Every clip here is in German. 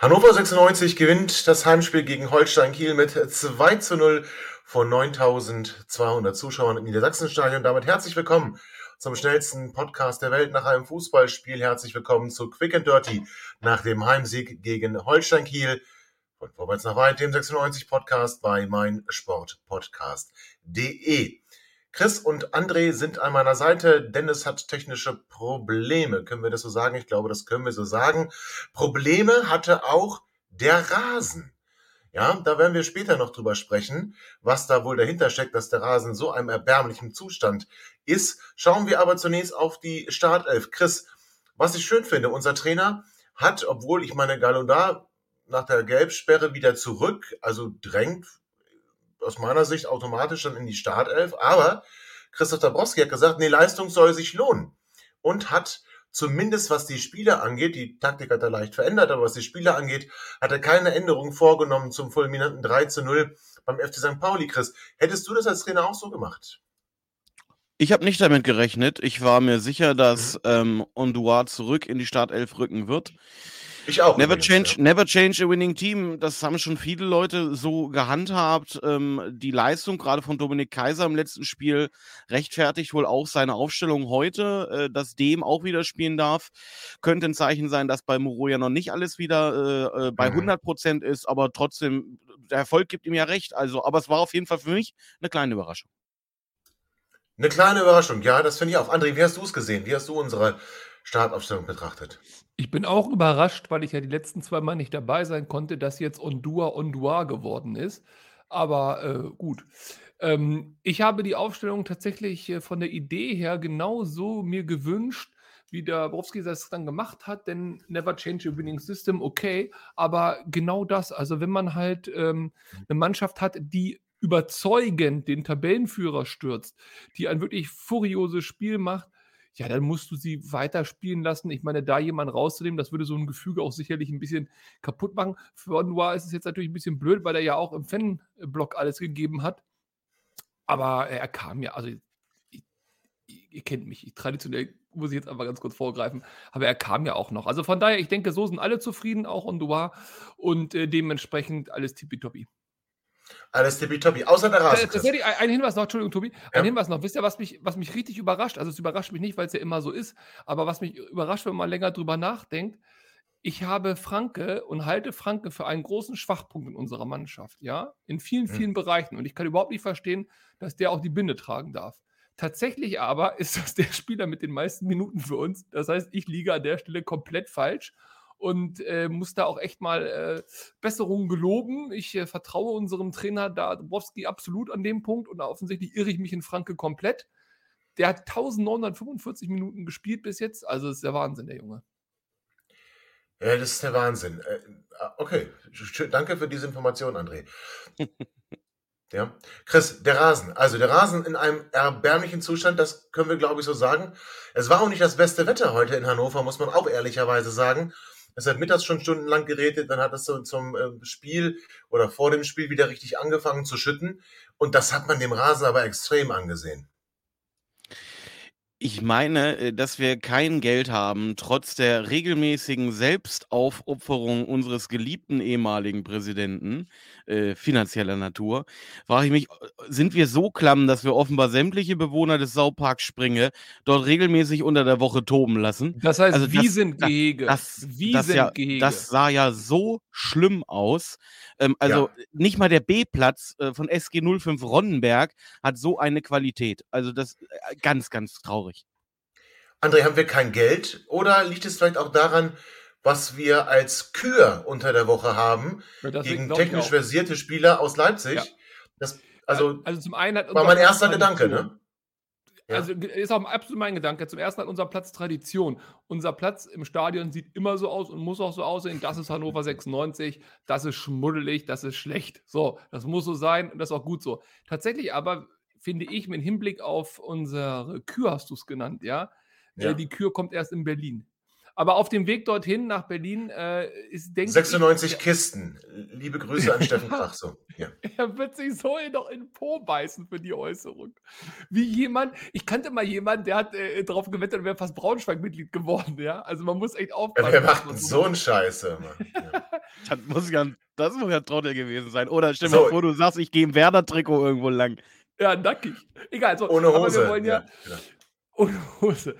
Hannover 96 gewinnt das Heimspiel gegen Holstein Kiel mit 2 zu 0 von 9200 Zuschauern im Niedersachsenstadion. Damit herzlich willkommen zum schnellsten Podcast der Welt nach einem Fußballspiel. Herzlich willkommen zu Quick and Dirty nach dem Heimsieg gegen Holstein Kiel. Von vorwärts nach weit, dem 96 Podcast bei meinsportpodcast.de. Chris und André sind an meiner Seite. Dennis hat technische Probleme. Können wir das so sagen? Ich glaube, das können wir so sagen. Probleme hatte auch der Rasen. Ja, da werden wir später noch drüber sprechen, was da wohl dahinter steckt, dass der Rasen so einem erbärmlichen Zustand ist. Schauen wir aber zunächst auf die Startelf. Chris, was ich schön finde, unser Trainer hat, obwohl ich meine Galunda nach der Gelbsperre wieder zurück, also drängt aus meiner Sicht automatisch dann in die Startelf. Aber Christoph Dabrowski hat gesagt, nee, Leistung soll sich lohnen. Und hat zumindest was die Spieler angeht, die Taktik hat er leicht verändert, aber was die Spieler angeht, hat er keine Änderungen vorgenommen zum fulminanten 3 zu 0 beim FC St. Pauli, Chris. Hättest du das als Trainer auch so gemacht? Ich habe nicht damit gerechnet. Ich war mir sicher, dass mhm. ähm, Ondua zurück in die Startelf rücken wird. Ich auch. Never übrigens, change, ja. never change a winning team. Das haben schon viele Leute so gehandhabt. Ähm, die Leistung gerade von Dominik Kaiser im letzten Spiel rechtfertigt wohl auch seine Aufstellung heute, äh, dass dem auch wieder spielen darf. Könnte ein Zeichen sein, dass bei Muro ja noch nicht alles wieder äh, äh bei mhm. 100 Prozent ist, aber trotzdem, der Erfolg gibt ihm ja recht. Also, aber es war auf jeden Fall für mich eine kleine Überraschung. Eine kleine Überraschung, ja, das finde ich auch. André, wie hast du es gesehen? Wie hast du unsere Startaufstellung betrachtet? Ich bin auch überrascht, weil ich ja die letzten zwei Mal nicht dabei sein konnte, dass jetzt Ondua Ondua geworden ist. Aber äh, gut. Ähm, ich habe die Aufstellung tatsächlich äh, von der Idee her genauso mir gewünscht, wie der Borowski das dann gemacht hat, denn never change a winning system, okay, aber genau das, also wenn man halt ähm, eine Mannschaft hat, die überzeugend den Tabellenführer stürzt, die ein wirklich furioses Spiel macht, ja, dann musst du sie weiterspielen lassen. Ich meine, da jemanden rauszunehmen, das würde so ein Gefüge auch sicherlich ein bisschen kaputt machen. Für Noir ist es jetzt natürlich ein bisschen blöd, weil er ja auch im Fanblock alles gegeben hat. Aber er kam ja, also ihr kennt mich, ich, traditionell muss ich jetzt einfach ganz kurz vorgreifen, aber er kam ja auch noch. Also von daher, ich denke, so sind alle zufrieden, auch Ondua und äh, dementsprechend alles tippitoppi. Alles tippitoppi, außer der Rasen. Tatsächlich, ein Hinweis noch, Entschuldigung, Tobi. Ein ja. Hinweis noch. Wisst ihr, was mich, was mich richtig überrascht? Also, es überrascht mich nicht, weil es ja immer so ist, aber was mich überrascht, wenn man länger drüber nachdenkt, ich habe Franke und halte Franke für einen großen Schwachpunkt in unserer Mannschaft, ja, in vielen, hm. vielen hm. Bereichen. Und ich kann überhaupt nicht verstehen, dass der auch die Binde tragen darf. Tatsächlich aber ist das der Spieler mit den meisten Minuten für uns. Das heißt, ich liege an der Stelle komplett falsch und äh, muss da auch echt mal äh, Besserungen geloben. Ich äh, vertraue unserem Trainer Dabrowski absolut an dem Punkt und offensichtlich irre ich mich in Franke komplett. Der hat 1945 Minuten gespielt bis jetzt, also ist der Wahnsinn, der Junge. Ja, das ist der Wahnsinn. Äh, okay, danke für diese Information, André. ja, Chris, der Rasen. Also der Rasen in einem erbärmlichen Zustand, das können wir, glaube ich, so sagen. Es war auch nicht das beste Wetter heute in Hannover, muss man auch ehrlicherweise sagen. Es hat mittags schon stundenlang geredet, dann hat es so zum äh, Spiel oder vor dem Spiel wieder richtig angefangen zu schütten. Und das hat man dem Rasen aber extrem angesehen. Ich meine, äh, dass wir kein Geld haben, trotz der regelmäßigen Selbstaufopferung unseres geliebten ehemaligen Präsidenten, äh, finanzieller Natur, frage ich mich, äh, sind wir so klamm, dass wir offenbar sämtliche Bewohner des Sauparks Springe dort regelmäßig unter der Woche toben lassen? Das heißt, also wie das, sind Gehege? Das, wie das, sind ja, Gehege? Das sah ja so schlimm aus. Ähm, also ja. nicht mal der B-Platz äh, von SG 05 Ronnenberg hat so eine Qualität. Also das äh, ganz, ganz traurig. André, haben wir kein Geld oder liegt es vielleicht auch daran, was wir als Kür unter der Woche haben, gegen technisch versierte Spieler aus Leipzig? Ja. Das, also, also zum einen hat war mein erster Gedanke, ne? Ja. Also ist auch absolut mein Gedanke. Zum ersten hat unser Platz Tradition. Unser Platz im Stadion sieht immer so aus und muss auch so aussehen. Das ist Hannover 96. Das ist schmuddelig, das ist schlecht. So, das muss so sein und das ist auch gut so. Tatsächlich aber finde ich, mit Hinblick auf unsere Kür, hast du es genannt, ja? Äh, ja. die Kür kommt erst in Berlin. Aber auf dem Weg dorthin nach Berlin äh, ist, denke 96 ich, Kisten. Liebe Grüße an Steffen Krach. So. Ja. Er wird sich so noch in den Po beißen für die Äußerung. Wie jemand, ich kannte mal jemanden, der hat äh, darauf gewettet und wäre fast Braunschweig-Mitglied geworden. Ja? Also man muss echt aufpassen. Ja, wer macht denn so einen Scheiße? Ja. das, muss ja, das muss ja Trottel gewesen sein. Oder stell dir so. mal vor, du sagst, ich gehe im Werder-Trikot irgendwo lang. Ja, nackig. Egal. So, Ohne Hose. ja, ja, genau. Ohne Hose.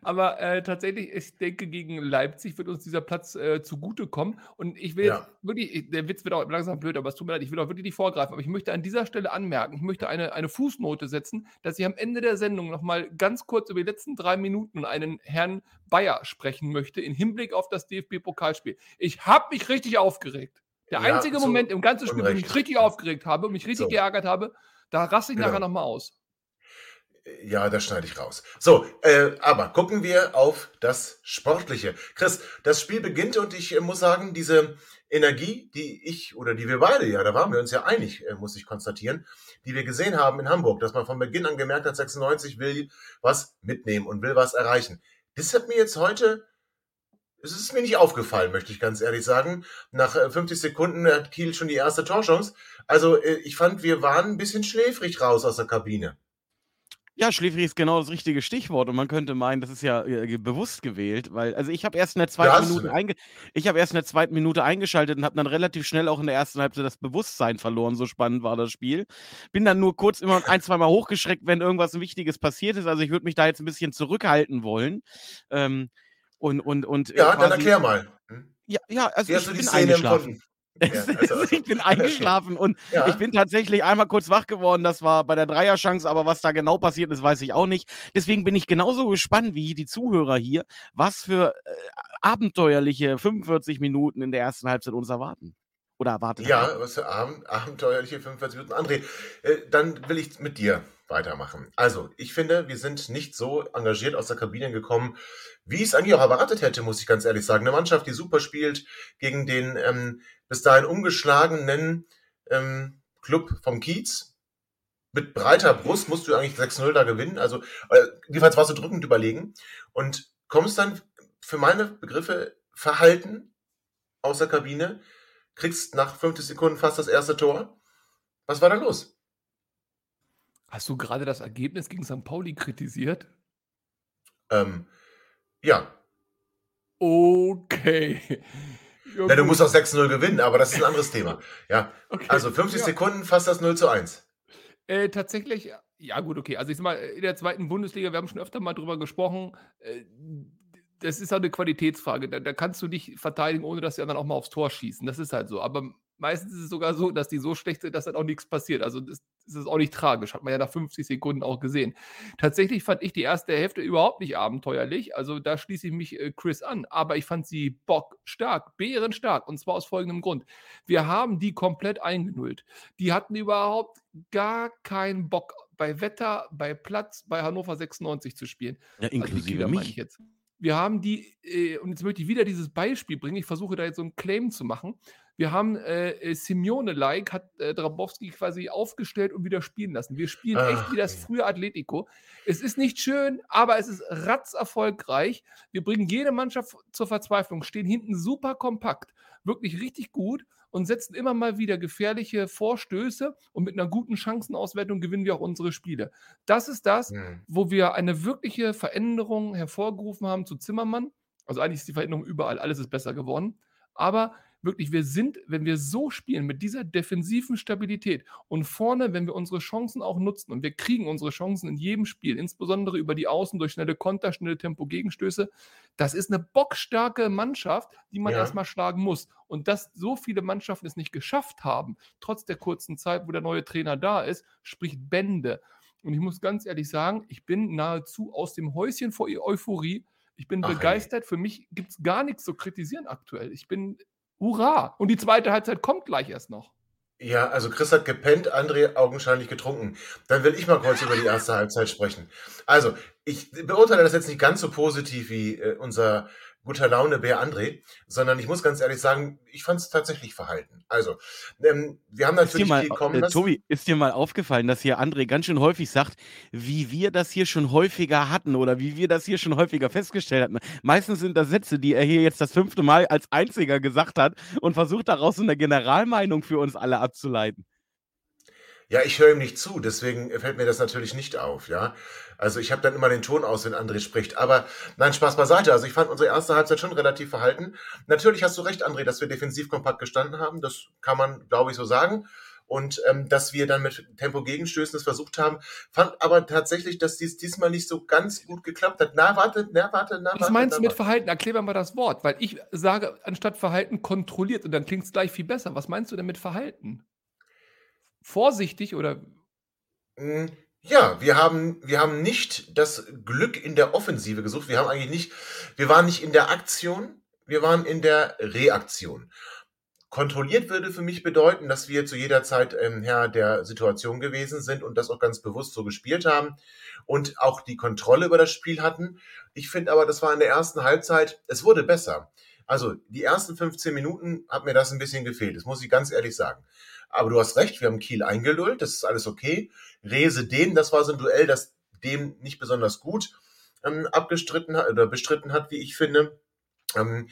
Aber äh, tatsächlich, ich denke, gegen Leipzig wird uns dieser Platz äh, zugutekommen. Und ich will ja. wirklich, der Witz wird auch langsam blöd, aber es tut mir leid, ich will auch wirklich nicht vorgreifen. Aber ich möchte an dieser Stelle anmerken, ich möchte eine, eine Fußnote setzen, dass ich am Ende der Sendung nochmal ganz kurz über die letzten drei Minuten einen Herrn Bayer sprechen möchte, im Hinblick auf das DFB-Pokalspiel. Ich habe mich richtig aufgeregt. Der ja, einzige so Moment im ganzen Spiel, wo ich mich richtig aufgeregt habe und mich richtig so. geärgert habe, da raste ich genau. nachher nochmal aus. Ja, das schneide ich raus. So, äh, aber gucken wir auf das Sportliche. Chris, das Spiel beginnt und ich äh, muss sagen, diese Energie, die ich oder die wir beide, ja, da waren wir uns ja einig, äh, muss ich konstatieren, die wir gesehen haben in Hamburg, dass man von Beginn an gemerkt hat, 96 will was mitnehmen und will was erreichen. Das hat mir jetzt heute, es ist mir nicht aufgefallen, möchte ich ganz ehrlich sagen. Nach 50 äh, Sekunden hat Kiel schon die erste Torchance. Also äh, ich fand, wir waren ein bisschen schläfrig raus aus der Kabine. Ja, schläfrig ist genau das richtige Stichwort und man könnte meinen, das ist ja äh, bewusst gewählt, weil also ich habe erst in der zweiten Minute einge ich habe erst in der zweiten Minute eingeschaltet und habe dann relativ schnell auch in der ersten Halbzeit das Bewusstsein verloren, so spannend war das Spiel. Bin dann nur kurz immer ein, zwei Mal hochgeschreckt, wenn irgendwas Wichtiges passiert ist, also ich würde mich da jetzt ein bisschen zurückhalten wollen. Ähm, und und und äh, Ja, dann erklär mal. Hm? Ja, ja, also ich bin eingeschlafen. Ja, also, also, ich bin eingeschlafen und ja. ich bin tatsächlich einmal kurz wach geworden. Das war bei der Dreierchance, aber was da genau passiert ist, weiß ich auch nicht. Deswegen bin ich genauso gespannt wie die Zuhörer hier, was für äh, abenteuerliche 45 Minuten in der ersten Halbzeit uns erwarten. Oder erwartet Ja, was für ab abenteuerliche 45 Minuten. André, äh, dann will ich mit dir weitermachen. Also, ich finde, wir sind nicht so engagiert aus der Kabine gekommen, wie ich es eigentlich auch erwartet hätte, muss ich ganz ehrlich sagen. Eine Mannschaft, die super spielt gegen den ähm, bis dahin ungeschlagenen ähm, Club vom Kiez. Mit breiter Brust musst du eigentlich 6-0 da gewinnen. Also, äh, jedenfalls warst du drückend überlegen. Und kommst dann für meine Begriffe verhalten aus der Kabine, kriegst nach 50 Sekunden fast das erste Tor. Was war da los? Hast du gerade das Ergebnis gegen St. Pauli kritisiert? Ähm, ja. Okay. Ja, Na, du musst auch 6-0 gewinnen, aber das ist ein anderes Thema. Ja. Okay. Also 50 ja. Sekunden, fast das 0 zu 1. Äh, tatsächlich, ja gut, okay. Also ich sag mal, in der zweiten Bundesliga, wir haben schon öfter mal drüber gesprochen, äh, das ist halt eine Qualitätsfrage. Da, da, kannst du dich verteidigen, ohne dass sie dann auch mal aufs Tor schießen. Das ist halt so. Aber meistens ist es sogar so, dass die so schlecht sind, dass dann auch nichts passiert. Also das, das ist auch nicht tragisch. Hat man ja nach 50 Sekunden auch gesehen. Tatsächlich fand ich die erste Hälfte überhaupt nicht abenteuerlich. Also da schließe ich mich äh, Chris an. Aber ich fand sie bockstark, bärenstark. Und zwar aus folgendem Grund. Wir haben die komplett eingenullt. Die hatten überhaupt gar keinen Bock bei Wetter, bei Platz, bei Hannover 96 zu spielen. Ja, also inklusive also mich. jetzt wir haben die, äh, und jetzt möchte ich wieder dieses Beispiel bringen, ich versuche da jetzt so einen Claim zu machen. Wir haben äh, äh Simeone-like, hat äh, Drabowski quasi aufgestellt und wieder spielen lassen. Wir spielen Ach. echt wie das frühe Atletico. Es ist nicht schön, aber es ist ratzerfolgreich. Wir bringen jede Mannschaft zur Verzweiflung, stehen hinten super kompakt, wirklich richtig gut und setzen immer mal wieder gefährliche Vorstöße und mit einer guten Chancenauswertung gewinnen wir auch unsere Spiele. Das ist das, mhm. wo wir eine wirkliche Veränderung hervorgerufen haben zu Zimmermann. Also eigentlich ist die Veränderung überall, alles ist besser geworden. Aber wirklich, wir sind, wenn wir so spielen, mit dieser defensiven Stabilität und vorne, wenn wir unsere Chancen auch nutzen und wir kriegen unsere Chancen in jedem Spiel, insbesondere über die Außen durch schnelle Konter, schnelle Tempo-Gegenstöße, das ist eine bockstarke Mannschaft, die man ja. erstmal schlagen muss. Und dass so viele Mannschaften es nicht geschafft haben, trotz der kurzen Zeit, wo der neue Trainer da ist, spricht Bände. Und ich muss ganz ehrlich sagen, ich bin nahezu aus dem Häuschen vor Euphorie. Ich bin Ach, begeistert. Ey. Für mich gibt es gar nichts zu kritisieren aktuell. Ich bin Hurra! Und die zweite Halbzeit kommt gleich erst noch. Ja, also Chris hat gepennt, André augenscheinlich getrunken. Dann will ich mal kurz über die erste Halbzeit sprechen. Also, ich beurteile das jetzt nicht ganz so positiv wie äh, unser guter Laune Bär André, sondern ich muss ganz ehrlich sagen, ich fand es tatsächlich verhalten. Also, ähm, wir haben natürlich mal, viel kommen äh. Tobi, ist dir mal aufgefallen, dass hier André ganz schön häufig sagt, wie wir das hier schon häufiger hatten oder wie wir das hier schon häufiger festgestellt hatten. Meistens sind das Sätze, die er hier jetzt das fünfte Mal als einziger gesagt hat und versucht daraus so eine Generalmeinung für uns alle abzuleiten. Ja, ich höre ihm nicht zu, deswegen fällt mir das natürlich nicht auf, ja. Also ich habe dann immer den Ton aus, wenn André spricht. Aber nein, Spaß beiseite. Also ich fand unsere erste Halbzeit schon relativ verhalten. Natürlich hast du recht, André, dass wir defensiv kompakt gestanden haben. Das kann man, glaube ich, so sagen. Und ähm, dass wir dann mit Tempo-Gegenstößen das versucht haben, fand aber tatsächlich, dass dies diesmal nicht so ganz gut geklappt hat. Na, warte, na, warte, na, warte. Was meinst du mit Verhalten? Erklär mir mal das Wort, weil ich sage anstatt Verhalten kontrolliert und dann klingt es gleich viel besser. Was meinst du denn mit Verhalten? Vorsichtig oder Mm, Ja, wir haben, wir haben nicht das Glück in der Offensive gesucht. Wir haben eigentlich nicht, wir waren nicht in der Aktion, wir waren in der Reaktion. Kontrolliert würde für mich bedeuten, dass wir zu jeder Zeit ähm, Herr der Situation gewesen sind und das auch ganz bewusst so gespielt haben und auch die Kontrolle über das Spiel hatten. Ich finde aber, das war in der ersten Halbzeit, es wurde besser. Also die ersten 15 Minuten hat mir das ein bisschen gefehlt, das muss ich ganz ehrlich sagen. Aber du hast recht, wir haben Kiel eingelullt, das ist alles okay. Rese dem, das war so ein Duell, das dem nicht besonders gut ähm, abgestritten hat oder bestritten hat, wie ich finde. Ähm,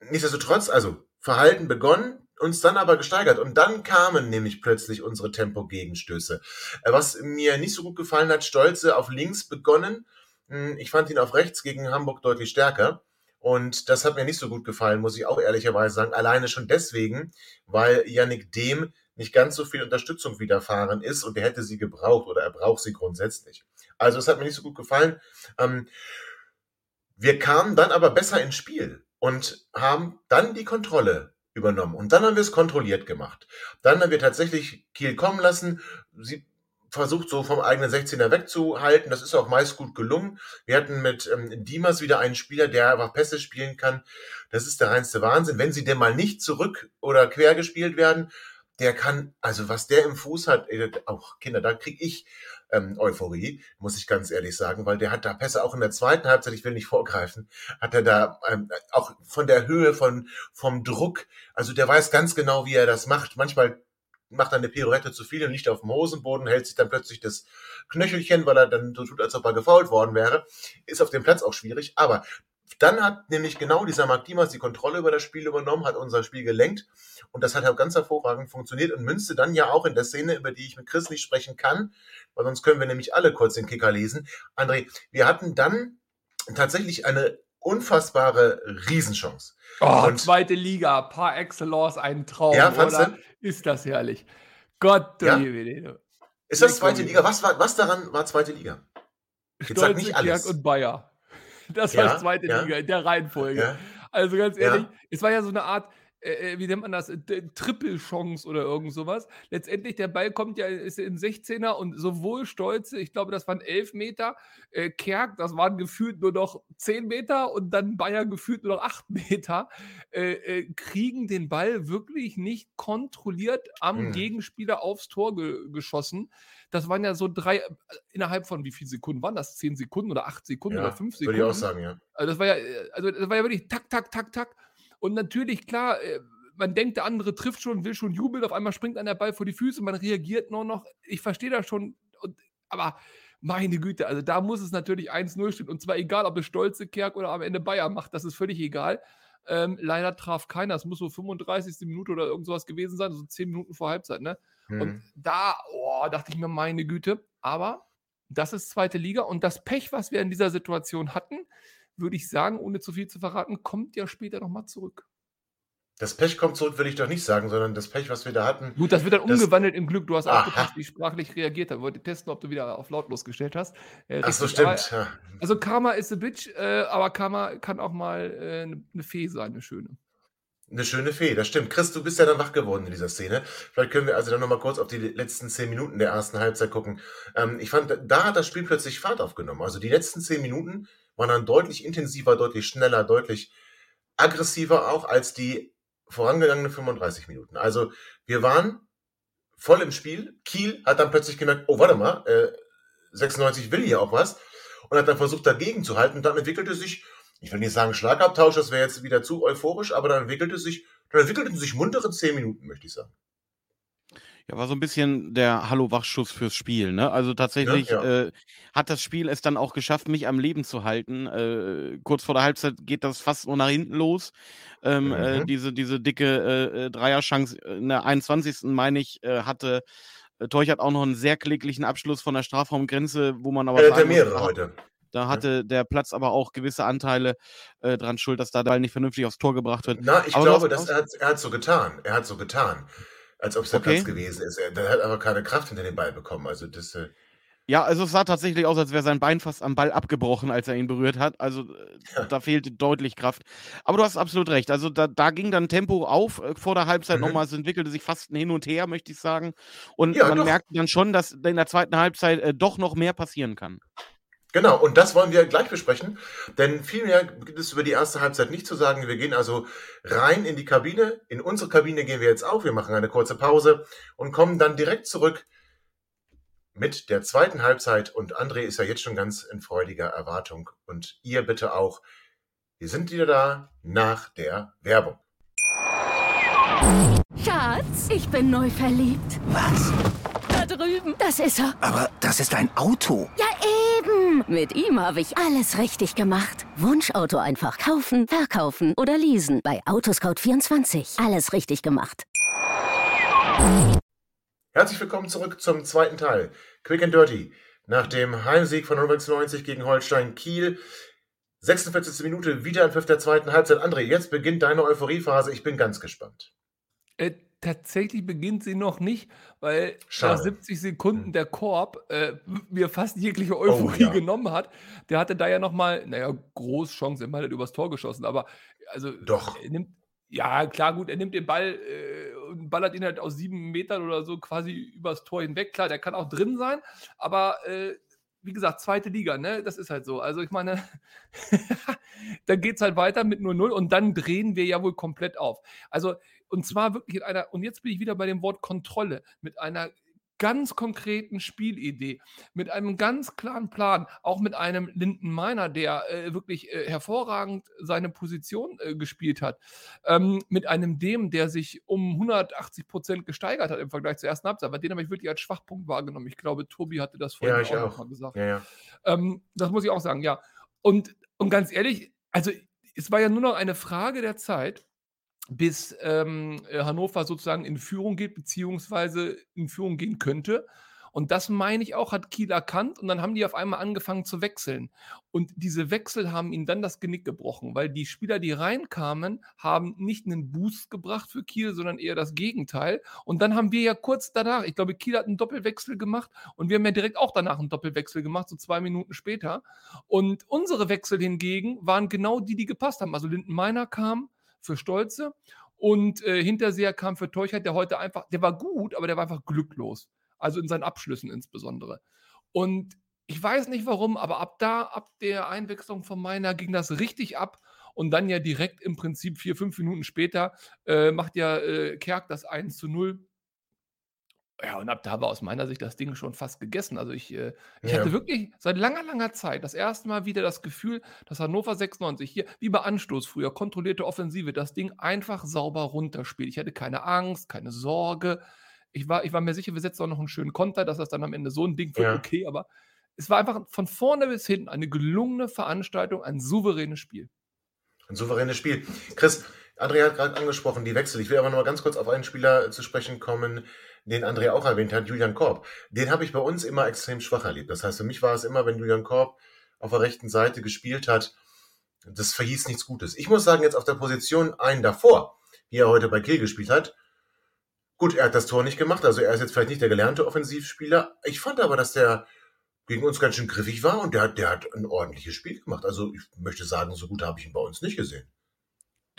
nichtsdestotrotz, also Verhalten begonnen, uns dann aber gesteigert. Und dann kamen nämlich plötzlich unsere Tempo-Gegenstöße. Äh, Was mir nicht so gut gefallen hat, Stolze auf links begonnen. Hm, Ich fand ihn auf rechts gegen Hamburg deutlich stärker. Und das hat mir nicht so gut gefallen, muss ich auch ehrlicherweise sagen. Alleine schon deswegen, weil Yannick Dem nicht ganz so viel Unterstützung widerfahren ist und er hätte sie gebraucht oder er braucht sie grundsätzlich. Also es hat mir nicht so gut gefallen. Ähm, wir kamen dann aber besser ins Spiel und haben dann die Kontrolle übernommen. Und dann haben wir es kontrolliert gemacht. Dann haben wir tatsächlich Kiel kommen lassen. Sie versucht so vom eigenen 16er wegzuhalten. Das ist auch meist gut gelungen. Wir hatten mit ähm, Dimas wieder einen Spieler, der einfach Pässe spielen kann. Das ist der reinste Wahnsinn. Wenn sie denn mal nicht zurück oder quer gespielt werden, der kann, also was der im Fuß hat, auch Kinder, da krieg ich ähm, Euphorie, muss ich ganz ehrlich sagen, weil der hat da Pässe auch in der zweiten Halbzeit, ich will nicht vorgreifen, hat er da ähm, auch von der Höhe, von, vom Druck, also der weiß ganz genau, wie er das macht. Manchmal macht er eine Pirouette zu viel und liegt auf dem Hosenboden, hält sich dann plötzlich das Knöchelchen, weil er dann so tut, als ob er gefault worden wäre. Ist auf dem Platz auch schwierig, aber dann hat nämlich genau dieser Mark Dimas die Kontrolle über das Spiel übernommen, hat unser Spiel gelenkt und das hat ja ganz hervorragend funktioniert und münzte dann ja auch in der Szene, über die ich mit Chris nicht sprechen kann, weil sonst können wir nämlich alle kurz den Kicker lesen. André, wir hatten dann tatsächlich eine unfassbare Riesenchance. Oh, Und- zweite Liga, par excellence, ein Traum, Ja, oder? du? Ist das herrlich. Gott, du Ja? Ist das zweite. Liga? Was, war, was daran war zweite Liga? Jetzt sag nicht Stolze, alles. Kerk und Bayer. Das Ja, war zweite ja. Liga in der Reihenfolge. Also ganz ehrlich, es war ja so eine Art, äh, äh, wie nennt man das, Triple-Chance oder irgend sowas. Letztendlich, der Ball kommt ja, ist in 16er und sowohl Stolze, ich glaube, das waren 11 Meter, äh, Kerk, das waren gefühlt nur noch 10 Meter und dann Bayer gefühlt nur noch 8 Meter, äh, äh, kriegen den Ball wirklich nicht kontrolliert am Hm. Gegenspieler aufs Tor ge geschossen. Das waren ja so drei, äh, innerhalb von wie viele Sekunden waren das? 10 Sekunden oder 8 Sekunden oder Ja, 5 würde Sekunden? ich auch sagen, ja. Also das war ja, also das war ja wirklich tak, tak, tak, tak. Und natürlich, klar, äh, man denkt, der andere trifft schon, will schon jubeln, auf einmal springt an der Ball vor die Füße, man reagiert nur noch. Ich verstehe das schon, und, aber meine Güte, also da muss es natürlich 1-0 stehen. Und zwar egal, ob es Stolze Kerk oder am Ende Bayern macht, das ist völlig egal. Ähm, leider traf keiner. Es muss so 35. Minute oder irgend sowas gewesen sein, so 10 Minuten vor Halbzeit, ne? Hm. Und da, oh, dachte ich mir, meine Güte. Aber das ist zweite Liga und das Pech, was wir in dieser Situation hatten, würde ich sagen, ohne zu viel zu verraten, kommt ja später nochmal zurück. Das Pech kommt zurück, will ich doch nicht sagen, sondern das Pech, was wir da hatten. Gut, das wird dann Das- umgewandelt in Glück. Du hast Aha. aufgepasst, wie ich sprachlich reagiert habe. Wollte testen, ob du wieder auf lautlos gestellt hast. Äh, Ach so, aber- stimmt. Ja. Also Karma ist a bitch, äh, aber Karma kann auch mal äh, eine eine Fee sein, eine schöne. Eine schöne Fee, das stimmt. Chris, du bist ja dann wach geworden in dieser Szene. Vielleicht können wir also dann nochmal kurz auf die letzten zehn Minuten der ersten Halbzeit gucken. Ähm, ich fand, da hat das Spiel plötzlich Fahrt aufgenommen. Also die letzten zehn Minuten waren dann deutlich intensiver, deutlich schneller, deutlich aggressiver auch als die vorangegangenen 35 Minuten. Also wir waren voll im Spiel. Kiel hat dann plötzlich gemerkt, oh, warte mal, äh, 96 will hier auch was und hat dann versucht, dagegen zu halten. Und dann entwickelte sich, ich will nicht sagen Schlagabtausch, das wäre jetzt wieder zu euphorisch, aber dann entwickelte sich, dann entwickelten sich muntere zehn Minuten, möchte ich sagen. Ja, war so ein bisschen der Hallo-Wachschuss fürs Spiel, ne? Also tatsächlich Ja, ja. äh, hat das Spiel es dann auch geschafft, mich am Leben zu halten. Äh, kurz vor der Halbzeit geht das fast nur nach hinten los. Ähm, äh, Mhm. diese, diese dicke äh, äh, Dreierchance in der 21. meine ich, äh, hatte äh, Teuchert auch noch einen sehr kläglichen Abschluss von der Strafraumgrenze, wo man aber Er hatte sagen mehrere da, heute. da hatte der Platz aber auch gewisse Anteile äh, dran schuld, dass da der Ball nicht vernünftig aufs Tor gebracht wird. Na, ich Aber glaube, dass er, hat, er hat so getan. Er hat so getan, als ob es der Platz okay. gewesen ist. Er, der hat aber keine Kraft hinter den Ball bekommen. Also das, äh, Ja, also es sah tatsächlich aus, als wäre sein Bein fast am Ball abgebrochen, als er ihn berührt hat. Also äh, ja. da fehlte deutlich Kraft. Aber du hast absolut recht. Also da, da ging dann Tempo auf äh, vor der Halbzeit Mhm. nochmal. Es entwickelte sich fast ein Hin und Her, möchte ich sagen. Und Ja, man doch. merkte dann schon, dass in der zweiten Halbzeit äh, doch noch mehr passieren kann. Genau, und das wollen wir gleich besprechen, denn viel mehr gibt es über die erste Halbzeit nicht zu sagen. Wir gehen also rein in die Kabine. In unsere Kabine gehen wir jetzt auf. Wir machen eine kurze Pause und kommen dann direkt zurück mit der zweiten Halbzeit. Und André ist ja jetzt schon ganz in freudiger Erwartung. Und ihr bitte auch. Wir sind wieder da nach der Werbung. Schatz, ich bin neu verliebt. Was? Da drüben. Das ist er. Aber das ist ein Auto. Ja, Mit ihm habe ich alles richtig gemacht. Wunschauto einfach kaufen, verkaufen oder leasen. Bei Autoscout24. Alles richtig gemacht. Herzlich willkommen zurück zum zweiten Teil. Quick and Dirty. Nach dem Heimsieg von 96 gegen Holstein Kiel. 46. Minute, wieder ein Pfiff der zweiten Halbzeit. André, jetzt beginnt deine Euphoriephase. Ich bin ganz gespannt. Äh, tatsächlich beginnt sie noch nicht, weil nach Schade. 70 Sekunden Hm. der Korb äh, mir fast jegliche Oh Euphorie ja. genommen hat. Der hatte da ja nochmal, naja, groß Chance, immerhin hat er übers Tor geschossen, aber also Doch. er nimmt, ja klar, gut, er nimmt den Ball äh, und ballert ihn halt aus sieben Metern oder so quasi übers Tor hinweg. Klar, der kann auch drin sein, aber äh, wie gesagt, zweite Liga, ne? Das ist halt so. Also ich meine, dann geht es halt weiter mit 0-0 und dann drehen wir ja wohl komplett auf. Also, und zwar wirklich in einer, und jetzt bin ich wieder bei dem Wort Kontrolle, mit einer ganz konkreten Spielidee, mit einem ganz klaren Plan, auch mit einem Linden Meiner, der äh, wirklich äh, hervorragend seine Position äh, gespielt hat, ähm, mit einem Dem, der sich um 180 Prozent gesteigert hat im Vergleich zur ersten Halbzeit. Aber den habe ich wirklich als Schwachpunkt wahrgenommen. Ich glaube, Tobi hatte das vorhin Ja, auch auch. nochmal gesagt. Ja, ja. Ähm, das muss ich auch sagen, ja. Und, und ganz ehrlich, also es war ja nur noch eine Frage der Zeit, bis ähm, äh, Hannover sozusagen in Führung geht, beziehungsweise in Führung gehen könnte. Und das meine ich auch, hat Kiel erkannt und dann haben die auf einmal angefangen zu wechseln. Und diese Wechsel haben ihnen dann das Genick gebrochen, weil die Spieler, die reinkamen, haben nicht einen Boost gebracht für Kiel, sondern eher das Gegenteil. Und dann haben wir ja kurz danach, ich glaube, Kiel hat einen Doppelwechsel gemacht und wir haben ja direkt auch danach einen Doppelwechsel gemacht, so zwei Minuten später. Und unsere Wechsel hingegen waren genau die, die gepasst haben. Also Linden Meiner kam für Stolze und äh, Hinterseher kam für Teuchert, der heute einfach, der war gut, aber der war einfach glücklos. Also in seinen Abschlüssen insbesondere. Und ich weiß nicht warum, aber ab da, ab der Einwechslung von Meiner ging das richtig ab. Und dann ja direkt im Prinzip vier, fünf Minuten später äh, macht ja äh, Kerk das 1 zu 0. Ja, und ab da war aus meiner Sicht das Ding schon fast gegessen. Also ich, äh, ich hatte Ja. wirklich seit langer, langer Zeit das erste Mal wieder das Gefühl, dass Hannover 96 hier, wie bei Anstoß früher, kontrollierte Offensive, das Ding einfach sauber runterspielt. Ich hatte keine Angst, keine Sorge. Ich war, ich war mir sicher, wir setzen auch noch einen schönen Konter, dass das dann am Ende so ein Ding wird, Ja. okay, aber es war einfach von vorne bis hinten eine gelungene Veranstaltung, ein souveränes Spiel. Ein souveränes Spiel. Chris, André hat gerade angesprochen, die Wechsel. Ich will aber noch mal ganz kurz auf einen Spieler zu sprechen kommen, den André auch erwähnt hat, Julian Korb. Den habe ich bei uns immer extrem schwach erlebt. Das heißt, für mich war es immer, wenn Julian Korb auf der rechten Seite gespielt hat, das verhieß nichts Gutes. Ich muss sagen, jetzt auf der Position einen davor, wie er heute bei Kiel gespielt hat, gut, er hat das Tor nicht gemacht, also er ist jetzt vielleicht nicht der gelernte Offensivspieler. Ich fand aber, dass der gegen uns ganz schön griffig war und der, der hat ein ordentliches Spiel gemacht. Also ich möchte sagen, so gut habe ich ihn bei uns nicht gesehen.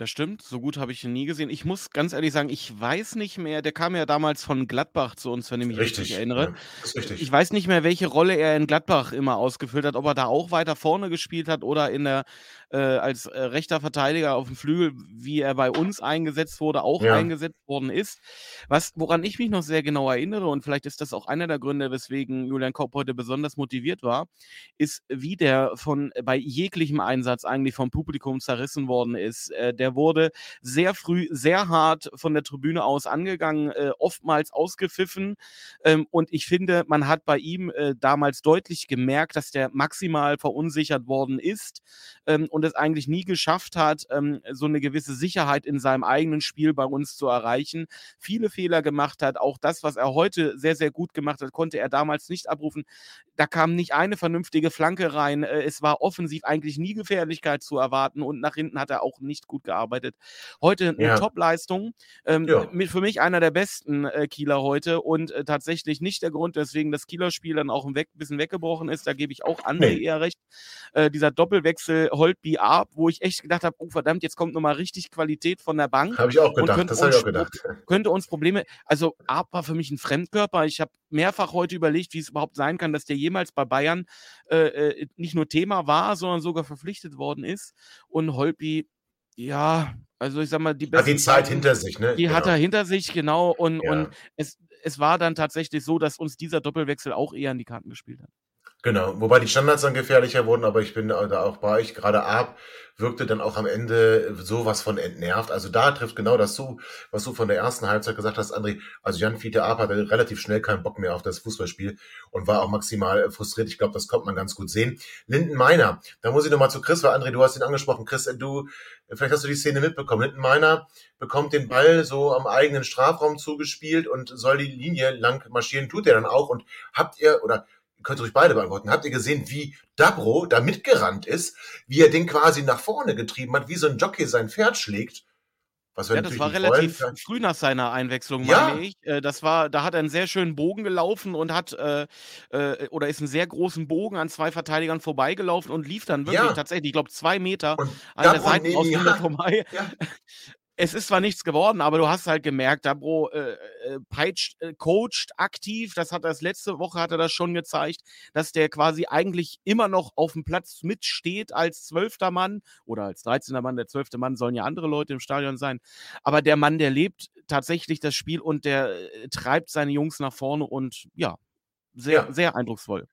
Das stimmt, so gut habe ich ihn nie gesehen. Ich muss ganz ehrlich sagen, ich weiß nicht mehr, der kam ja damals von Gladbach zu uns, wenn ich mich richtig, richtig erinnere. Ja, richtig. Ich weiß nicht mehr, welche Rolle er in Gladbach immer ausgefüllt hat, ob er da auch weiter vorne gespielt hat oder in der äh, als äh, rechter Verteidiger auf dem Flügel, wie er bei uns eingesetzt wurde, auch ja. eingesetzt worden ist. Was, woran ich mich noch sehr genau erinnere, und vielleicht ist das auch einer der Gründe, weswegen Julian Kopp heute besonders motiviert war, ist, wie der von bei jeglichem Einsatz eigentlich vom Publikum zerrissen worden ist. Äh, der wurde sehr früh, sehr hart von der Tribüne aus angegangen, äh, oftmals ausgepfiffen. Ähm, und ich finde, man hat bei ihm äh, damals deutlich gemerkt, dass der maximal verunsichert worden ist ähm, und es eigentlich nie geschafft hat, ähm, so eine gewisse Sicherheit in seinem eigenen Spiel bei uns zu erreichen. Viele Fehler gemacht hat. Auch das, was er heute sehr, sehr gut gemacht hat, konnte er damals nicht abrufen. Da kam nicht eine vernünftige Flanke rein. Äh, es war offensiv eigentlich nie Gefährlichkeit zu erwarten und nach hinten hat er auch nicht gut gearbeitet gearbeitet. Heute eine ja. Top-Leistung. Ähm, ja. Für mich einer der besten äh, Kieler heute und äh, tatsächlich nicht der Grund, weswegen das Kieler Spiel dann auch ein weg, bisschen weggebrochen ist. Da gebe ich auch André nee. eher recht. Äh, dieser Doppelwechsel Holtby Arp, wo ich echt gedacht habe, oh verdammt, jetzt kommt nochmal richtig Qualität von der Bank. Habe ich auch gedacht, das habe ich auch gedacht. Könnte uns Probleme, also Arp war für mich ein Fremdkörper. Ich habe mehrfach heute überlegt, wie es überhaupt sein kann, dass der jemals bei Bayern äh, äh nicht nur Thema war, sondern sogar verpflichtet worden ist. Und Holby, ja, also ich sag mal, die beste. Hat die Zeit hinter sich, ne? Die genau. hat er hinter sich, genau. Und, ja. und es, es war dann tatsächlich so, dass uns dieser Doppelwechsel auch eher in die Karten gespielt hat. Genau, wobei die Standards dann gefährlicher wurden, aber ich bin da auch bei euch. Gerade Ab wirkte dann auch am Ende sowas von entnervt. Also da trifft genau das zu, was du von der ersten Halbzeit gesagt hast, André. Also Jan Fiete Ab hatte relativ schnell keinen Bock mehr auf das Fußballspiel und war auch maximal frustriert. Ich glaube, das kommt man ganz gut sehen. Linden Meiner, da muss ich nochmal zu Chris, weil André, du hast ihn angesprochen. Chris, du, vielleicht hast du die Szene mitbekommen. Linden Meiner bekommt den Ball so am eigenen Strafraum zugespielt und soll die Linie lang marschieren, tut er dann auch. Und habt ihr, oder könnt ihr euch beide beantworten. Habt ihr gesehen, wie Dabro da mitgerannt ist, wie er den quasi nach vorne getrieben hat, wie so ein Jockey sein Pferd schlägt? Was ja, das war relativ wollen. früh nach seiner Einwechslung, ja. meine ich. Äh, das war, da hat er einen sehr schönen Bogen gelaufen und hat äh, äh, oder ist einen sehr großen Bogen an zwei Verteidigern vorbeigelaufen und lief dann wirklich ja. tatsächlich, ich glaube, zwei Meter und an der Seitenauslinie vorbei. Ja. es ist zwar nichts geworden, aber du hast halt gemerkt, Dabro äh, äh, peitscht, äh, coacht aktiv. Das hat das letzte Woche hat er das schon gezeigt, dass der quasi eigentlich immer noch auf dem Platz mitsteht als zwölfter Mann oder als dreizehnter Mann. Der zwölfte Mann sollen ja andere Leute im Stadion sein. Aber der Mann, der lebt tatsächlich das Spiel und der äh, treibt seine Jungs nach vorne und ja, sehr, ja. sehr eindrucksvoll.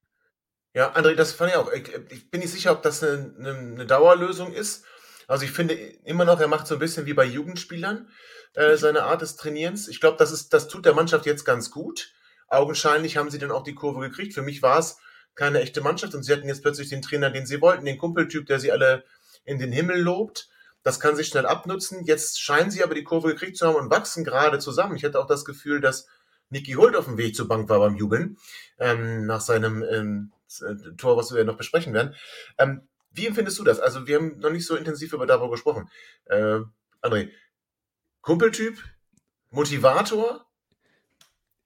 Ja, André, das fand ich auch. Ich, ich bin nicht sicher, ob das eine, eine, eine Dauerlösung ist also ich finde immer noch, er macht so ein bisschen wie bei Jugendspielern äh, mhm. seine Art des Trainierens. Ich glaube, das ist, das tut der Mannschaft jetzt ganz gut. Augenscheinlich haben sie dann auch die Kurve gekriegt. Für mich war es keine echte Mannschaft und sie hatten jetzt plötzlich den Trainer, den sie wollten, den Kumpeltyp, der sie alle in den Himmel lobt. Das kann sich schnell abnutzen. Jetzt scheinen sie aber die Kurve gekriegt zu haben und wachsen gerade zusammen. Ich hatte auch das Gefühl, dass Niki Hult auf dem Weg zur Bank war beim Jubeln ähm, nach seinem ähm, Tor, was wir noch besprechen werden. Ähm, wie empfindest du das? Also, wir haben noch nicht so intensiv über darüber gesprochen. Äh, André, Kumpeltyp, Motivator?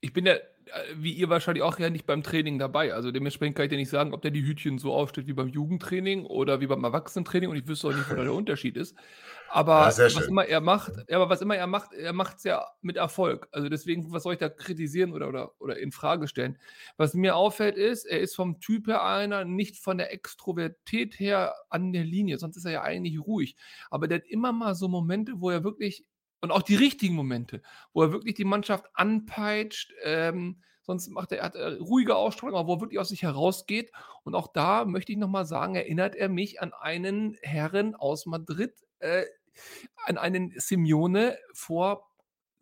Ich bin ja wie ihr wahrscheinlich auch ja nicht beim Training dabei. Also dementsprechend kann ich dir nicht sagen, ob der die Hütchen so aufsteht wie beim Jugendtraining oder wie beim Erwachsenentraining und ich wüsste auch nicht, wo der Unterschied ist. Aber ja, was immer er macht, ja, aber was immer er macht, er macht es ja mit Erfolg. Also deswegen, was soll ich da kritisieren oder, oder, oder in Frage stellen? Was mir auffällt ist, er ist vom Typ her einer, nicht von der Extrovertität her an der Linie, sonst ist er ja eigentlich ruhig. Aber der hat immer mal so Momente, wo er wirklich und auch die richtigen Momente, wo er wirklich die Mannschaft anpeitscht. Ähm, sonst macht er, er hat äh, ruhige Ausstrahlung, aber wo er wirklich aus sich herausgeht. Und auch da möchte ich nochmal sagen, erinnert er mich an einen Herren aus Madrid, äh, an einen Simeone vor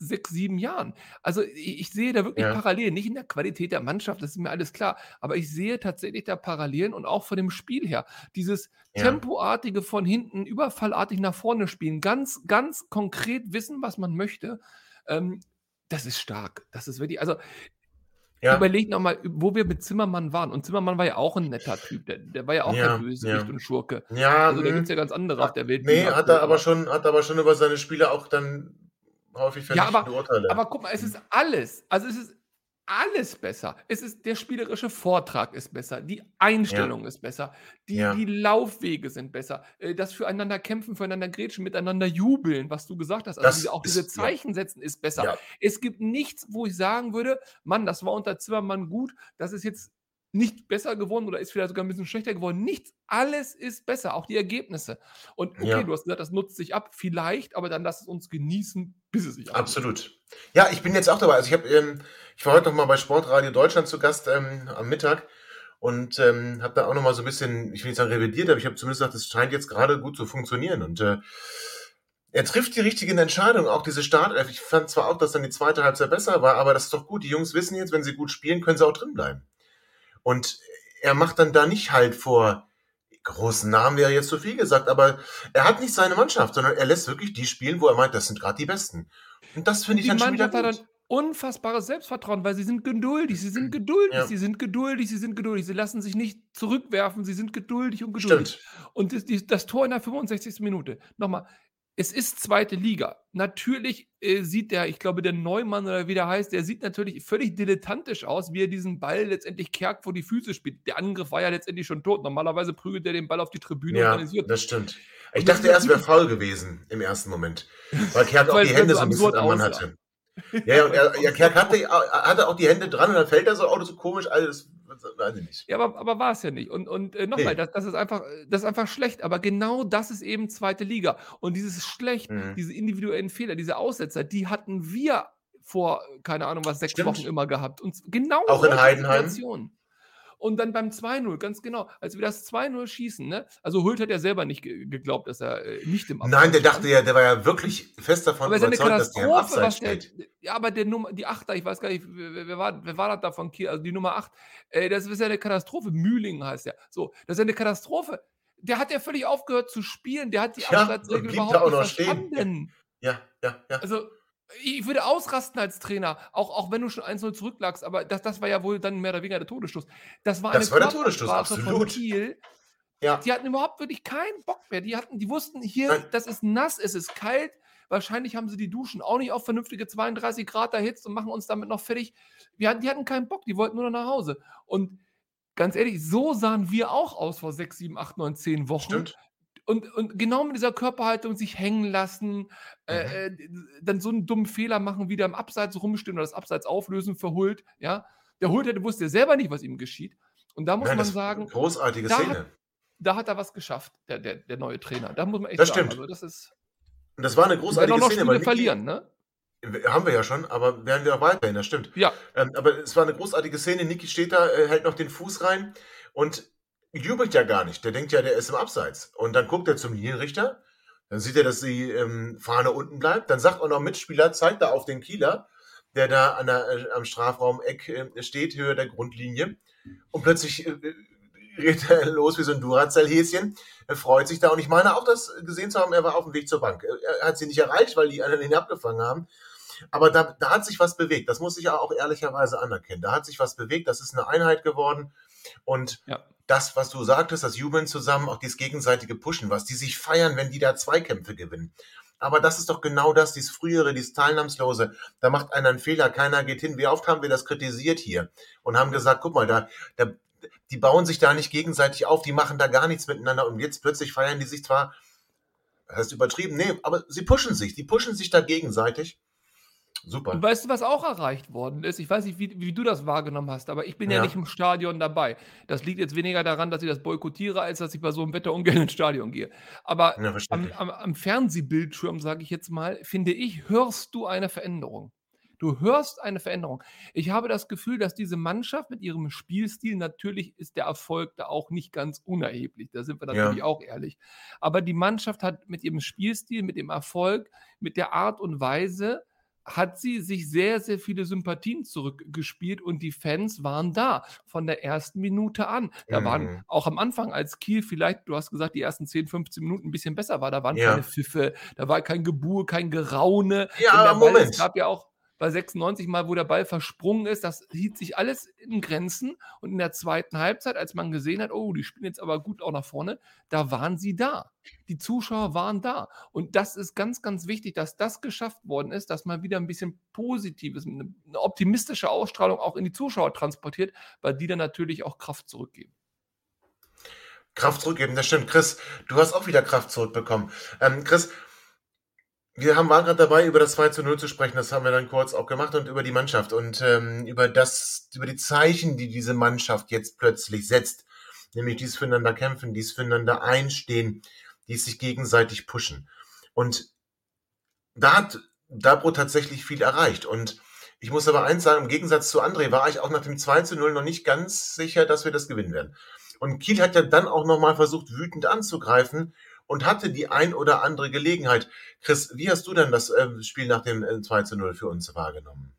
sechs, sieben Jahren. Also ich, sehe da wirklich ja. Parallelen, nicht in der Qualität der Mannschaft, das ist mir alles klar, aber ich sehe tatsächlich da Parallelen und auch von dem Spiel her. Dieses ja. tempoartige von hinten, überfallartig nach vorne spielen, ganz, ganz konkret wissen, was man möchte, ähm, das ist stark. Das ist wirklich, also ja. Überleg nochmal, wo wir mit Zimmermann waren. Und Zimmermann war ja auch ein netter Typ. Der, der war ja auch ja, der Bösewicht ja. und Schurke. Ja, also da gibt es ja ganz andere auf der Welt. Nee, hat er aber schon, hat aber schon über seine Spiele auch dann häufig ja, aber, Urteile. Aber guck mal, es ist alles. Also es ist alles besser. Es ist der spielerische Vortrag ist besser, die Einstellung ist besser, die, Ja. die Laufwege sind besser, äh, das füreinander kämpfen, füreinander grätschen, miteinander jubeln, was du gesagt hast. Also Das diese, auch ist- diese ja. Zeichen setzen ist besser. Ja. Es gibt nichts, wo ich sagen würde, Mann, das war unter Zimmermann gut, das ist jetzt nicht besser geworden oder ist vielleicht sogar ein bisschen schlechter geworden. Nichts, alles ist besser, auch die Ergebnisse. Und okay, Ja. du hast gesagt, das nutzt sich ab, vielleicht, aber dann lass es uns genießen, bis es sich abnutzt. Absolut. Ja, ich bin jetzt auch dabei. Also ich habe, ähm, ich war heute noch mal bei Sportradio Deutschland zu Gast ähm, am Mittag und ähm, habe da auch noch mal so ein bisschen, ich will nicht sagen revidiert, aber ich habe zumindest gesagt, es scheint jetzt gerade gut zu funktionieren und äh, er trifft die richtigen Entscheidungen, auch diese Startelf. Ich fand zwar auch, dass dann die zweite Halbzeit besser war, aber das ist doch gut. Die Jungs wissen jetzt, wenn sie gut spielen, können sie auch drin bleiben. Und er macht dann da nicht halt vor großen Namen wäre jetzt zu viel gesagt, aber er hat nicht seine Mannschaft, sondern er lässt wirklich die spielen, wo er meint, das sind gerade die Besten. Und das finde ich Die dann schon wieder Mannschaft hat gut. ein unfassbares Selbstvertrauen, weil sie sind geduldig, sie sind geduldig, Ja. sie sind geduldig, sie sind geduldig, sie lassen sich nicht zurückwerfen, sie sind geduldig und geduldig. Stimmt. Und das, das Tor in der 65. Minute, nochmal, es ist zweite Liga. Natürlich äh, sieht der, ich glaube, der Neumann oder wie der heißt, der sieht natürlich völlig dilettantisch aus, wie er diesen Ball letztendlich Kerk vor die Füße spielt. Der Angriff war ja letztendlich schon tot. Normalerweise prügelt er den Ball auf die Tribüne und Ja, organisiert. das stimmt. Ich Und dachte erst, wäre faul gewesen im ersten Moment. Weil Kerk auch die Hände so ein bisschen am Mann hatte. Ja, ja, und er, ja Kerk hatte, hatte auch die Hände dran und dann fällt er so, oh, so komisch, alles, weiß ich nicht. Ja, aber, aber war es ja nicht. Und, und äh, nochmal, Nee. das, das, ist einfach, das ist einfach schlecht. Aber genau das ist eben zweite Liga. Und dieses schlecht, Mhm. diese individuellen Fehler, diese Aussetzer, die hatten wir vor, keine Ahnung was, sechs Stimmt. Wochen immer gehabt. Und genau Auch in Heidenheim? Situationen. Und dann beim 2-0, ganz genau, als wir das 2-0 schießen, ne? Also Hult hat ja selber nicht ge geglaubt, dass er äh, nicht im Nein, Abseits der stand. dachte ja, der war ja wirklich fest davon Aber überzeugt, dass der im Katastrophe, Abseits was der. steht. Ja, aber der Nummer, die Achter, ich weiß gar nicht, wer, wer, war, wer war das da von Kiel? Also die Nummer 8, äh, das ist ja eine Katastrophe. Mühling heißt der. So, das ist ja eine Katastrophe. Der hat ja völlig aufgehört zu spielen. Der hat die Ja, Abseitsregel überhaupt nicht noch stehen. verstanden. Ja, ja, ja. Also, ich würde ausrasten als Trainer, auch, auch wenn du schon 1-0 zurücklagst, aber das, das war ja wohl dann mehr oder weniger der Todesstoß. Das war Das eine war der Todesstoß, von absolut. Kiel. Ja, Die hatten überhaupt wirklich keinen Bock mehr. Die, hatten, die wussten, hier, Nein. das ist nass, es ist kalt. Wahrscheinlich haben sie die Duschen auch nicht auf vernünftige 32 Grad erhitzt und machen uns damit noch fertig. Wir hatten, die hatten keinen Bock, die wollten nur noch nach Hause. Und ganz ehrlich, so sahen wir auch aus vor 6, 7, 8, 9, 10 Wochen. stimmt. Und, und genau mit dieser Körperhaltung sich hängen lassen, Mhm. äh, äh, dann so einen dummen Fehler machen, wieder im Abseits rumstehen oder das Abseits auflösen für Hult. Ja? Der Hult hätte wusste selber nicht, was ihm geschieht. Und da muss Nein, man sagen, großartige da Szene. hat- da hat er was geschafft, der, der, der neue Trainer. Da muss man echt Das sagen. stimmt. Also das ist, Und das war eine großartige noch Szene. Spiele weil Niki- verlieren, ne? Haben wir ja schon, aber werden wir auch weiterhin, das stimmt. Ja, Ähm, aber es war eine großartige Szene. Niki steht da, äh, hält noch den Fuß rein und jubelt ja gar nicht. Der denkt ja, der ist im Abseits. Und dann guckt er zum Linienrichter. Dann sieht er, dass die ähm, Fahne unten bleibt. Dann sagt auch noch Mitspieler, zeigt da auf den Kieler, der da an der, äh, am Strafraum-Eck äh, steht, Höhe der Grundlinie. Und plötzlich äh, geht er los wie so ein Duracell-Häschen. Er freut sich da. Und ich meine auch, das gesehen zu haben, er war auf dem Weg zur Bank. Er hat sie nicht erreicht, weil die anderen ihn abgefangen haben. Aber da, da hat sich was bewegt. Das muss ich auch ehrlicherweise anerkennen. Da hat sich was bewegt. Das ist eine Einheit geworden. Und Ja. Das, was du sagtest, das Jubeln zusammen, auch dieses gegenseitige Pushen, was die sich feiern, wenn die da Zweikämpfe gewinnen. Aber das ist doch genau das, dieses frühere, dieses Teilnahmslose. Da macht einer einen Fehler, keiner geht hin. Wie oft haben wir das kritisiert hier und haben gesagt, guck mal, da, da, die bauen sich da nicht gegenseitig auf, die machen da gar nichts miteinander und jetzt plötzlich feiern die sich zwar, das heißt übertrieben, nee, aber sie pushen sich, die pushen sich da gegenseitig. Super. Und weißt du, was auch erreicht worden ist? Ich weiß nicht, wie, wie du das wahrgenommen hast, aber ich bin ja. Ja. nicht im Stadion dabei. Das liegt jetzt weniger daran, dass ich das boykottiere, als dass ich bei so einem Wetter ungern ins Stadion gehe. Aber Ja, am, am, am Fernsehbildschirm, sage ich jetzt mal, finde ich, hörst du eine Veränderung. Du hörst eine Veränderung. Ich habe das Gefühl, dass diese Mannschaft mit ihrem Spielstil, natürlich ist der Erfolg da auch nicht ganz unerheblich, da sind wir natürlich Ja. auch ehrlich. Aber die Mannschaft hat mit ihrem Spielstil, mit dem Erfolg, mit der Art und Weise, hat sie sich sehr, sehr viele Sympathien zurückgespielt und die Fans waren da von der ersten Minute an. Da Mhm. waren auch am Anfang, als Kiel vielleicht, du hast gesagt, die ersten 10, 15 Minuten ein bisschen besser war, da waren Ja. keine Pfiffe, da war kein Gebur, kein Geraune. Ja, Moment. Es gab ja auch, bei 96 Mal, wo der Ball versprungen ist. Das hielt sich alles in Grenzen. Und in der zweiten Halbzeit, als man gesehen hat, oh, die spielen jetzt aber gut auch nach vorne, da waren sie da. Die Zuschauer waren da. Und das ist ganz, ganz wichtig, dass das geschafft worden ist, dass man wieder ein bisschen Positives, eine, optimistische Ausstrahlung auch in die Zuschauer transportiert, weil die dann natürlich auch Kraft zurückgeben. Kraft zurückgeben, das stimmt. Chris, du hast auch wieder Kraft zurückbekommen. Ähm, Chris, wir haben, waren gerade dabei, über das 2 zu 0 zu sprechen. Das haben wir dann kurz auch gemacht und über die Mannschaft und ähm, über das, über die Zeichen, die diese Mannschaft jetzt plötzlich setzt. Nämlich dies füreinander kämpfen, dies füreinander einstehen, dies sich gegenseitig pushen. Und da hat Dabro tatsächlich viel erreicht. Und ich muss aber eins sagen, im Gegensatz zu André war ich auch nach dem 2 zu 0 noch nicht ganz sicher, dass wir das gewinnen werden. Und Kiel hat ja dann auch nochmal versucht, wütend anzugreifen und hatte die ein oder andere Gelegenheit. Chris, wie hast du denn das äh, Spiel nach dem äh, 2 zu 0 für uns wahrgenommen?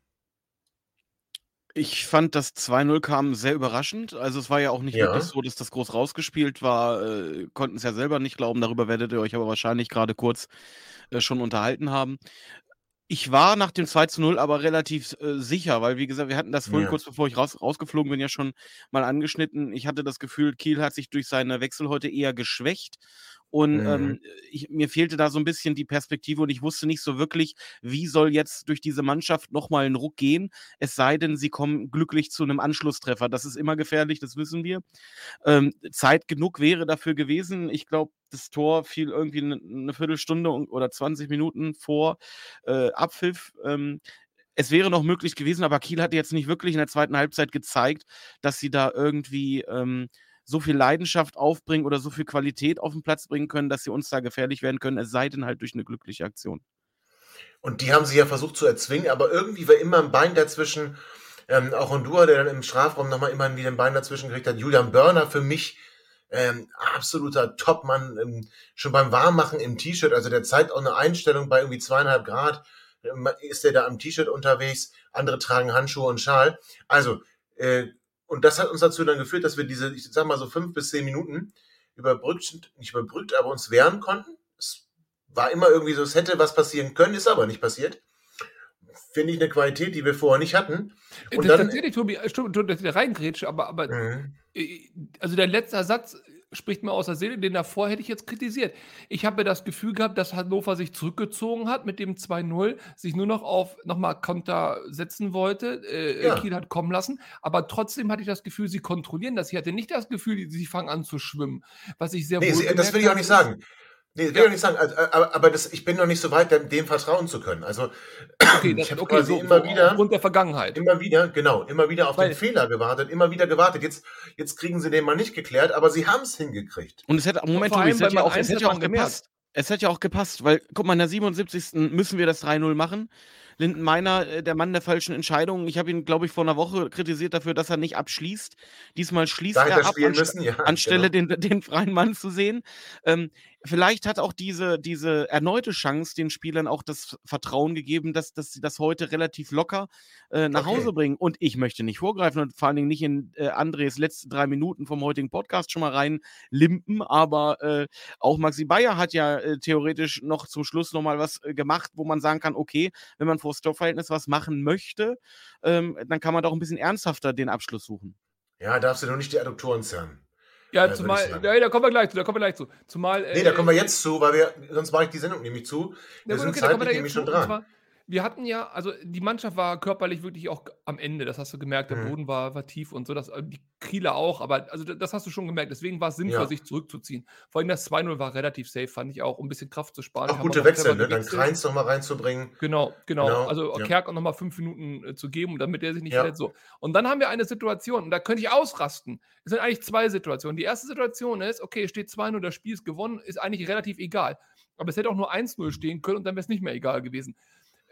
Ich fand, das 2-0 kam sehr überraschend. Also es war ja auch nicht Ja. wirklich so, dass das groß rausgespielt war. Äh, konnten es ja selber nicht glauben. Darüber werdet ihr euch aber wahrscheinlich gerade kurz äh, schon unterhalten haben. Ich war nach dem 2 zu 0 aber relativ äh, sicher, weil wie gesagt, wir hatten das vorhin Ja. kurz bevor ich raus, rausgeflogen bin ja schon mal angeschnitten. Ich hatte das Gefühl, Kiel hat sich durch seine Wechsel heute eher geschwächt. Und Mhm. ähm, ich, mir fehlte da so ein bisschen die Perspektive und ich wusste nicht so wirklich, wie soll jetzt durch diese Mannschaft nochmal ein Ruck gehen, es sei denn, sie kommen glücklich zu einem Anschlusstreffer. Das ist immer gefährlich, das wissen wir. Ähm, Zeit genug wäre dafür gewesen. Ich glaube, das Tor fiel irgendwie eine, eine Viertelstunde und- oder 20 Minuten vor äh, Abpfiff. Ähm, es wäre noch möglich gewesen, aber Kiel hatte jetzt nicht wirklich in der zweiten Halbzeit gezeigt, dass sie da irgendwie ähm, so viel Leidenschaft aufbringen oder so viel Qualität auf den Platz bringen können, dass sie uns da gefährlich werden können, es sei denn halt durch eine glückliche Aktion. Und die haben sie ja versucht zu erzwingen, aber irgendwie war immer ein Bein dazwischen. Ähm, auch Hondur, der dann im Strafraum nochmal immer wieder ein Bein dazwischen gekriegt hat. Julian Börner für mich ähm, absoluter Topmann, ähm, schon beim Warmmachen im T-Shirt. Also der zeigt auch eine Einstellung bei irgendwie zweieinhalb Grad. Ähm, ist der da am T-Shirt unterwegs. Andere tragen Handschuhe und Schal. Also, äh, und das hat uns dazu dann geführt, dass wir diese, ich sag mal so fünf bis zehn Minuten überbrückt, nicht überbrückt, aber uns wehren konnten. Es war immer irgendwie so, es hätte was passieren können, ist aber nicht passiert. Finde ich eine Qualität, die wir vorher nicht hatten. Und das, dann, tatsächlich, Tobi, äh, stimmt, dass ich da reingrätsche, aber, aber Mhm. äh, also der letzte Satz spricht mir aus der Seele, den davor hätte ich jetzt kritisiert. Ich habe das Gefühl gehabt, dass Hannover sich zurückgezogen hat mit dem 2-0, sich nur noch auf nochmal Konter setzen wollte. Äh, Ja. Kiel hat kommen lassen, aber trotzdem hatte ich das Gefühl, sie kontrollieren das. Ich hatte nicht das Gefühl, sie fangen an zu schwimmen, was ich sehr nee, wohl sie- das will ich auch nicht sagen. Nee, will Ja. ich nicht sagen. Also, aber aber das, ich bin noch nicht so weit, dem, dem vertrauen zu können. Also, Okay, das, ich habe okay quasi so, immer so wieder, aufgrund der Vergangenheit. immer wieder, genau, immer wieder auf Weil- den Fehler gewartet, immer wieder gewartet. Jetzt, jetzt kriegen sie den mal nicht geklärt, aber sie haben es hingekriegt. Und es hätte, Moment, Tobi, es hätte ja auch, es hätte hat ja auch gepasst. Es hätte ja auch gepasst, weil, guck mal, in der 77. müssen wir das 3-0 machen. Linden Meiner, äh, der Mann der falschen Entscheidungen. Ich habe ihn, glaube ich, vor einer Woche kritisiert dafür, dass er nicht abschließt. Diesmal schließt Da er ab, anst müssen, ja. anstelle Genau. den, den freien Mann zu sehen. Ähm, vielleicht hat auch diese, diese erneute Chance den Spielern auch das Vertrauen gegeben, dass, dass sie das heute relativ locker äh, nach Okay. Hause bringen. Und ich möchte nicht vorgreifen und vor allen Dingen nicht in äh, Andres letzten drei Minuten vom heutigen Podcast schon mal rein limpen, aber äh, auch Maxi Bayer hat ja äh, theoretisch noch zum Schluss nochmal was äh, gemacht, wo man sagen kann, okay, wenn man vor Stoffverhältnis was machen möchte, ähm, dann kann man doch ein bisschen ernsthafter den Abschluss suchen. Ja, darfst du nur nicht die Adduktoren zerren. Ja, Äh, würd ich zumal, ja, da kommen wir gleich zu, da kommen wir gleich zu. Zumal, Nee, da äh, kommen wir jetzt zu, weil wir, sonst mache ich die Sendung nämlich zu. Wir Ja, sind okay, zeitlich nämlich schon dran. Wir hatten ja, also die Mannschaft war körperlich wirklich auch am Ende, das hast du gemerkt, der Mhm. Boden war, war tief und so, das, äh, die Kieler auch, aber also da- das hast du schon gemerkt, deswegen war es sinnvoll, Ja. sich zurückzuziehen. Vor allem das 2-0 war relativ safe, fand ich auch, um ein bisschen Kraft zu sparen. Auch Haben gute Wechsel, ne? Dann. Kreins noch mal reinzubringen. Genau, genau. Genau, Also ja. Kerk auch nochmal fünf Minuten äh, zu geben, damit er sich nicht Ja. verletzt. So. Und dann haben wir eine Situation, und da könnte ich ausrasten. Es sind eigentlich zwei Situationen. Die erste Situation ist, okay, es steht 2-0, das Spiel ist gewonnen, ist eigentlich relativ egal. Aber es hätte auch nur 1-0 stehen können und dann wäre es nicht mehr egal gewesen.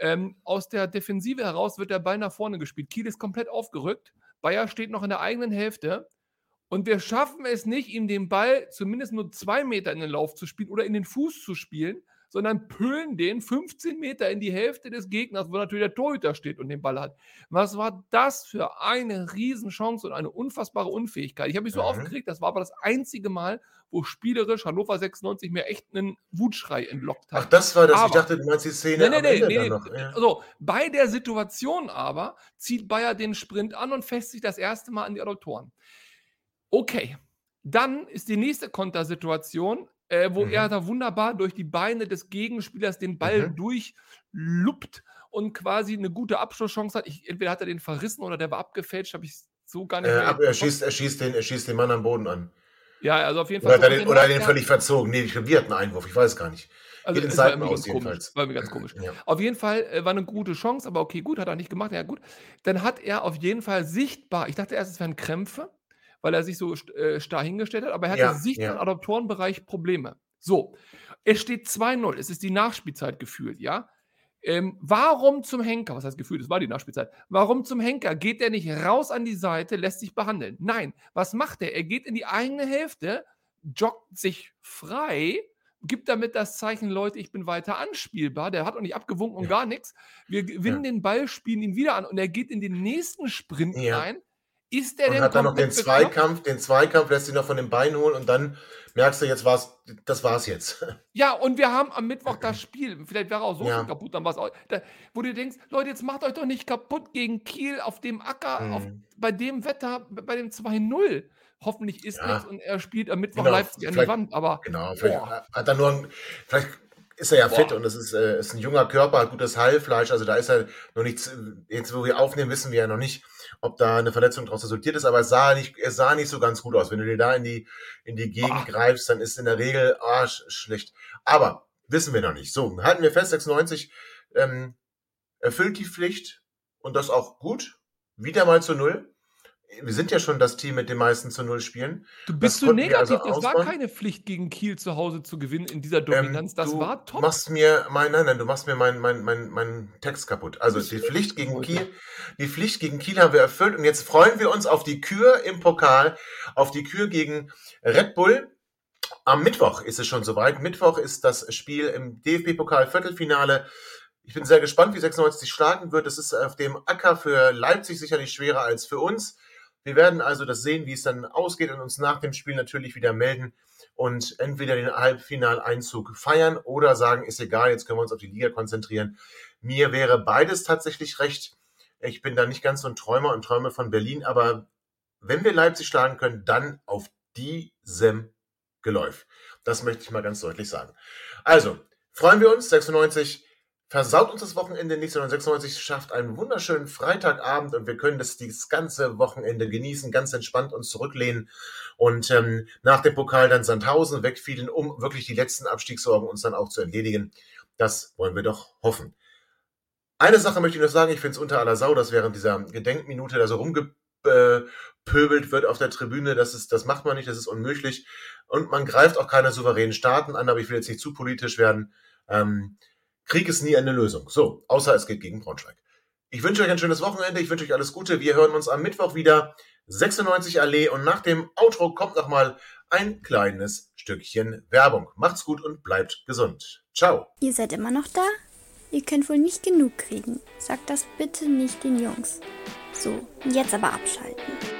Ähm, aus der Defensive heraus wird der Ball nach vorne gespielt. Kiel ist komplett aufgerückt. Bayer steht noch in der eigenen Hälfte. Und wir schaffen es nicht, ihm den Ball zumindest nur zwei Meter in den Lauf zu spielen oder in den Fuß zu spielen, sondern püllen den 15 Meter in die Hälfte des Gegners, wo natürlich der Torhüter steht und den Ball hat. Was war das für eine Riesenchance und eine unfassbare Unfähigkeit? Ich habe mich so Mhm. aufgeregt, das war aber das einzige Mal, wo spielerisch Hannover 96 mir echt einen Wutschrei entlockt hat. Ach, das war das. ich Aber- dachte, du meinst die Szene Nee, nee, nee, nee, noch. Ja. Also, bei der Situation aber zieht Bayer den Sprint an und fässt sich das erste Mal an die Adduktoren. Okay, dann ist die nächste Kontersituation, äh, wo Mhm. er da wunderbar durch die Beine des Gegenspielers den Ball Mhm. durchluppt und quasi eine gute Abschlusschance hat. Ich, entweder hat er den verrissen oder der war abgefälscht, habe ich so gar nicht Äh, aber er, schießt, er, schießt den, er schießt den Mann am Boden an. ja, also auf jeden Fall. Oder, so. er den, oder hat den völlig verzogen. Nee, wir hatten einen Einwurf. Ich weiß gar nicht. also, geht war aus komisch. jedenfalls. War mir ganz komisch. Ja. Auf jeden Fall äh, war eine gute Chance, aber okay, gut, hat er nicht gemacht, ja gut. Dann hat er auf jeden Fall sichtbar, ich dachte erst, es wären Krämpfe, weil er sich so äh, starr hingestellt hat, aber er hatte Ja, sichtbar ja. im Adoptorenbereich Probleme. So, es steht 2-0, es ist die Nachspielzeit gefühlt, ja. Ähm, warum zum Henker, was heißt gefühlt, es war die Nachspielzeit, warum zum Henker geht er nicht raus an die Seite, lässt sich behandeln? Nein, was macht er? Er geht in die eigene Hälfte, joggt sich frei, gibt damit das Zeichen, Leute, ich bin weiter anspielbar. Der hat auch nicht abgewunken und Ja. gar nichts. Wir gewinnen den Ball, spielen ihn wieder an und er geht in den nächsten Sprint Ja. rein. Ist er Und denn hat dann noch den? Zweikampf, den Zweikampf lässt sich noch von den Beinen holen und dann merkst du, jetzt war's, das war's jetzt. Ja, und wir haben am Mittwoch das Spiel. Vielleicht wäre auch so Ja. kaputt, dann war es auch. Da, wo du denkst, Leute, jetzt macht euch doch nicht kaputt gegen Kiel auf dem Acker, auf, Mhm. bei dem Wetter, bei dem 2-0. Hoffentlich ist Ja. nichts und er spielt am Mittwoch Genau, Leipzig an die Wand, aber Genau, vielleicht Boah. hat er nur ein, vielleicht ist er ja Boah. fit und es ist, äh, ist ein junger Körper, hat gutes Heilfleisch, also da ist er noch nichts, jetzt wo wir aufnehmen, wissen wir ja noch nicht, ob da eine Verletzung daraus resultiert ist, aber es sah nicht, es sah nicht so ganz gut aus. Wenn du dir da in die, in die Gegend Ah. greifst, dann ist in der Regel, ah, sch schlecht. Aber, wissen wir noch nicht. So, halten wir fest, 96, ähm, erfüllt die Pflicht und das auch gut. Wieder mal zu Null. Wir sind ja schon das Team mit den meisten zu Null Spielen. du bist Das so negativ. also das war keine Pflicht, gegen Kiel zu Hause zu gewinnen in dieser Ähm, Dominanz. das du war top. machst mir mein, nein, nein, du machst mir meinen mein, mein, mein Text kaputt. Also Das die Pflicht gegen gut, Kiel, die Pflicht gegen Kiel haben wir erfüllt und jetzt freuen wir uns auf die Kür im Pokal, auf die Kür gegen Red Bull. Am Mittwoch ist es schon soweit. Mittwoch ist das Spiel im DFB-Pokal Viertelfinale. Ich bin sehr gespannt, wie 96 schlagen wird. Es ist auf dem Acker für Leipzig sicherlich schwerer als für uns. Wir werden also das sehen, wie es dann ausgeht und uns nach dem Spiel natürlich wieder melden und entweder den Halbfinaleinzug feiern oder sagen, ist egal, jetzt können wir uns auf die Liga konzentrieren. Mir wäre beides tatsächlich recht. Ich bin da nicht ganz so ein Träumer und träume von Berlin, aber wenn wir Leipzig schlagen können, dann auf diesem Geläuf. Das möchte ich mal ganz deutlich sagen. Also, freuen wir uns, 96 versaut uns das Wochenende nicht, sondern 96 schafft einen wunderschönen Freitagabend und wir können das dieses ganze Wochenende genießen, ganz entspannt uns zurücklehnen und ähm, nach dem Pokal dann Sandhausen wegfielen, um wirklich die letzten Abstiegssorgen uns dann auch zu entledigen. Das wollen wir doch hoffen. Eine Sache möchte ich noch sagen, ich finde es unter aller Sau, dass während dieser Gedenkminute da so rumgepöbelt wird auf der Tribüne, das, ist, das macht man nicht, das ist unmöglich und man greift auch keine souveränen Staaten an, aber ich will jetzt nicht zu politisch werden. Ähm, Krieg ist nie eine Lösung. So, außer es geht gegen Braunschweig. Ich wünsche euch ein schönes Wochenende. Ich wünsche euch alles Gute. Wir hören uns am Mittwoch wieder. 96 Allee. Und nach dem Outro kommt noch mal ein kleines Stückchen Werbung. Macht's gut und bleibt gesund. Ciao. Ihr seid immer noch da? Ihr könnt wohl nicht genug kriegen. Sagt das bitte nicht den Jungs. So, jetzt aber abschalten.